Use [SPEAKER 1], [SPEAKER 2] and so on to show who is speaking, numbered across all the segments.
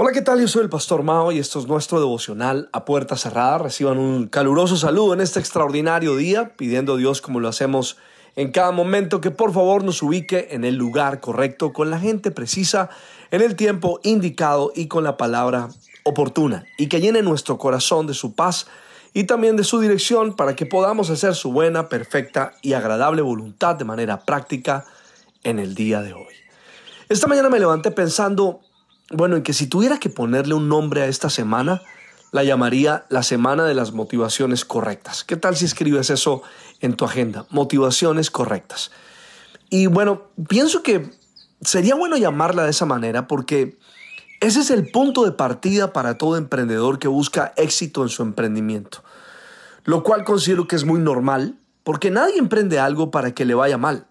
[SPEAKER 1] Hola, ¿qué tal? Yo soy el Pastor Mao y esto es nuestro devocional a puerta cerrada. Reciban un caluroso saludo en este extraordinario día, pidiendo a Dios como lo hacemos en cada momento que por favor nos ubique en el lugar correcto, con la gente precisa, en el tiempo indicado y con la palabra oportuna, y que llene nuestro corazón de su paz y también de su dirección para que podamos hacer su buena, perfecta y agradable voluntad de manera práctica en el día de hoy. Esta mañana me levanté pensando bueno, en que si tuviera que ponerle un nombre a esta semana, la llamaría la semana de las motivaciones correctas. ¿Qué tal si escribes eso en tu agenda? Motivaciones correctas. Y bueno, pienso que sería bueno llamarla de esa manera porque ese es el punto de partida para todo emprendedor que busca éxito en su emprendimiento. Lo cual considero que es muy normal porque nadie emprende algo para que le vaya mal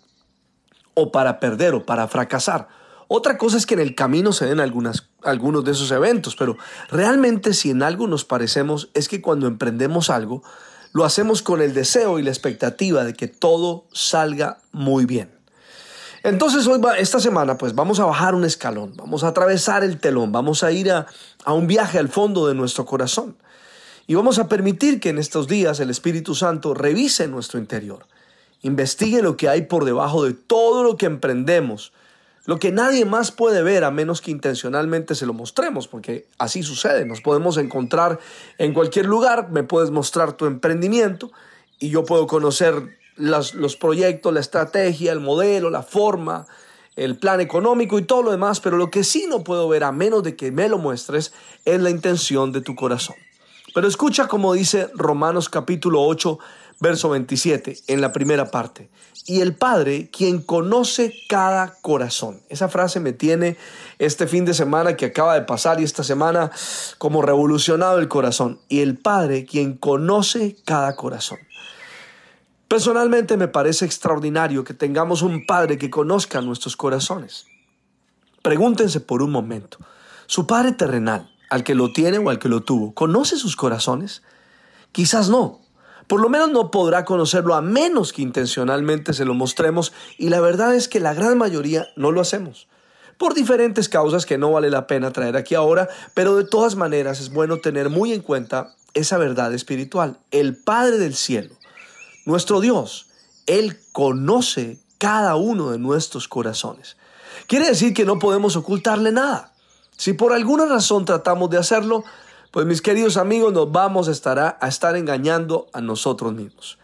[SPEAKER 1] o para perder o para fracasar. Otra cosa es que en el camino se den algunas, algunos de esos eventos, pero realmente si en algo nos parecemos es que cuando emprendemos algo, lo hacemos con el deseo y la expectativa de que todo salga muy bien. Entonces hoy, esta semana, pues vamos a bajar un escalón, vamos a atravesar el telón, vamos a ir a, a un viaje al fondo de nuestro corazón. Y vamos a permitir que en estos días el Espíritu Santo revise nuestro interior, investigue lo que hay por debajo de todo lo que emprendemos lo que nadie más puede ver a menos que intencionalmente se lo mostremos, porque así sucede. Nos podemos encontrar en cualquier lugar, me puedes mostrar tu emprendimiento y yo puedo conocer los proyectos, la estrategia, el modelo, la forma, el plan económico y todo lo demás, pero lo que sí no puedo ver a menos de que me lo muestres es la intención de tu corazón. Pero escucha como dice Romanos capítulo 8, verso 27, en la primera parte. Y el Padre, quien conoce cada corazón. Esa frase me tiene este fin de semana que acaba de pasar y esta semana como revolucionado el corazón. Y el Padre, quien conoce cada corazón. Personalmente me parece extraordinario que tengamos un Padre que conozca nuestros corazones. Pregúntense por un momento, ¿su Padre terrenal, al que lo tiene o al que lo tuvo, conoce sus corazones? Quizás no, por lo menos no podrá conocerlo a menos que intencionalmente se lo mostremos y la verdad es que la gran mayoría no lo hacemos. Por diferentes causas que no vale la pena traer aquí ahora, pero de todas maneras es bueno tener muy en cuenta esa verdad espiritual. El Padre del Cielo, nuestro Dios, Él conoce cada uno de nuestros corazones. Quiere decir que no podemos ocultarle nada. Si por alguna razón tratamos de hacerlo, pues mis queridos amigos, nos vamos a estar, a estar engañando a nosotros mismos.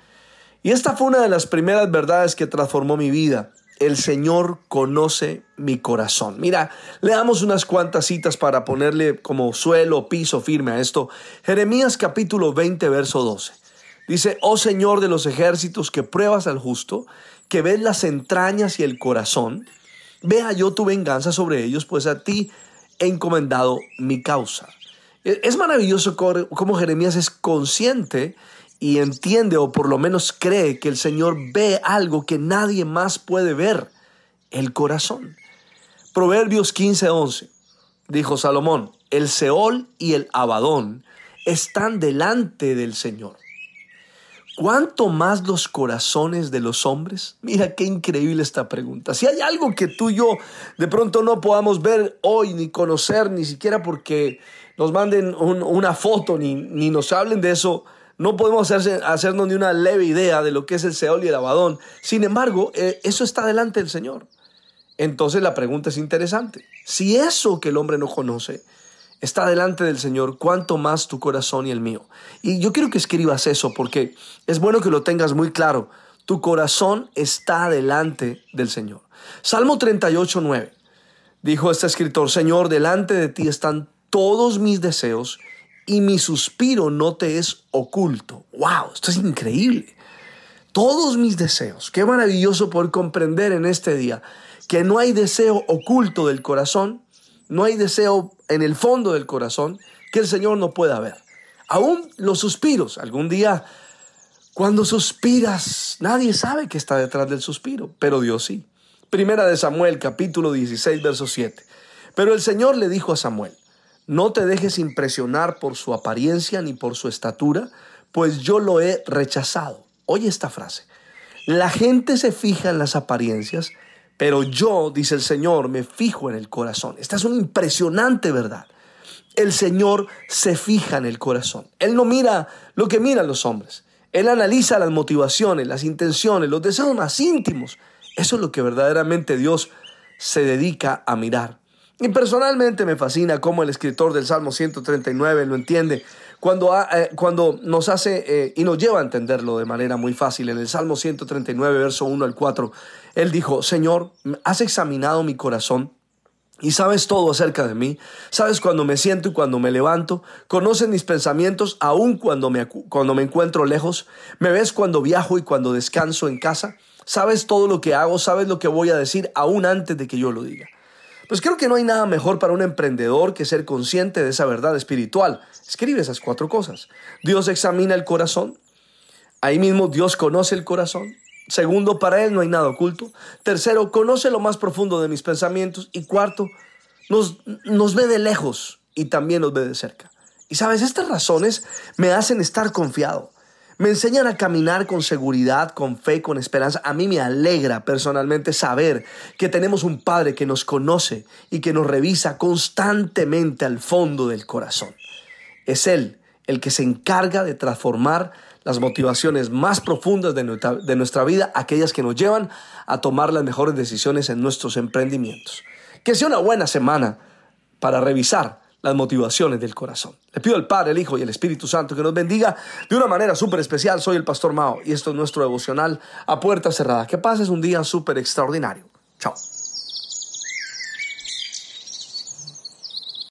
[SPEAKER 1] Y esta fue una de las primeras verdades que transformó mi vida. El Señor conoce mi corazón. Mira, le damos unas cuantas citas para ponerle como suelo, piso firme a esto. Jeremías capítulo 20, verso 12. Dice, oh Señor de los ejércitos, que pruebas al justo, que ves las entrañas y el corazón, vea yo tu venganza sobre ellos, pues a ti he encomendado mi causa. Es maravilloso cómo Jeremías es consciente y entiende o por lo menos cree que el Señor ve algo que nadie más puede ver, el corazón. Proverbios 15:11 dijo Salomón, el Seol y el Abadón están delante del Señor. ¿Cuánto más los corazones de los hombres? Mira qué increíble esta pregunta. Si hay algo que tú y yo de pronto no podamos ver hoy ni conocer, ni siquiera porque nos manden una foto ni, ni, nos hablen de eso, no podemos hacerse, hacernos ni una leve idea de lo que es el Seol y el Abadón. Sin embargo, eh, eso está delante del Señor. Entonces la pregunta es interesante. Si eso que el hombre no conoce está delante del Señor, cuánto más tu corazón y el mío. Y yo quiero que escribas eso porque es bueno que lo tengas muy claro. Tu corazón está delante del Señor. Salmo 38, 9. Dijo este escritor, Señor, delante de ti están todos mis deseos y mi suspiro no te es oculto. ¡Wow! Esto es increíble. Todos mis deseos. Qué maravilloso poder comprender en este día que no hay deseo oculto del corazón, no hay deseo en el fondo del corazón que el Señor no pueda ver. Aún los suspiros. Algún día Cuando suspiras, nadie sabe que está detrás del suspiro, pero Dios sí. Primera de Samuel, capítulo 16, verso 7. Pero el Señor le dijo a Samuel, no te dejes impresionar por su apariencia ni por su estatura, pues yo lo he rechazado. Oye esta frase. La gente se fija en las apariencias, pero yo, dice el Señor, me fijo en el corazón. Esta es una impresionante verdad. El Señor se fija en el corazón. Él no mira lo que miran los hombres. Él analiza las motivaciones, las intenciones, los deseos más íntimos. Eso es lo que verdaderamente Dios se dedica a mirar. Y personalmente me fascina cómo el escritor del Salmo 139 lo entiende cuando, eh, cuando nos hace eh, y nos lleva a entenderlo de manera muy fácil. En el Salmo 139, verso 1 al 4, él dijo, Señor, has examinado mi corazón y sabes todo acerca de mí. Sabes cuando me siento y cuando me levanto. Conoces mis pensamientos aun cuando me, cuando me encuentro lejos. Me ves cuando viajo y cuando descanso en casa. Sabes todo lo que hago, sabes lo que voy a decir aún antes de que yo lo diga. Pues creo que no hay nada mejor para un emprendedor que ser consciente de esa verdad espiritual. Escribe esas cuatro cosas. Dios examina el corazón. Ahí mismo Dios conoce el corazón. Segundo, para Él no hay nada oculto. Tercero, conoce lo más profundo de mis pensamientos. Y cuarto, nos, nos ve de lejos y también nos ve de cerca. Y sabes, estas razones me hacen estar confiado. Me enseñan a caminar con seguridad, con fe, con esperanza. A mí me alegra personalmente saber que tenemos un Padre que nos conoce y que nos revisa constantemente al fondo del corazón. Es Él el que se encarga de transformar las motivaciones más profundas de nuestra, vida, aquellas que nos llevan a tomar las mejores decisiones en nuestros emprendimientos. Que sea una buena semana para revisar las motivaciones del corazón. Le pido al Padre, el Hijo y el Espíritu Santo que nos bendiga de una manera súper especial. Soy el Pastor Mao y esto es nuestro devocional a puerta cerrada. Que pases un día súper extraordinario. Chao.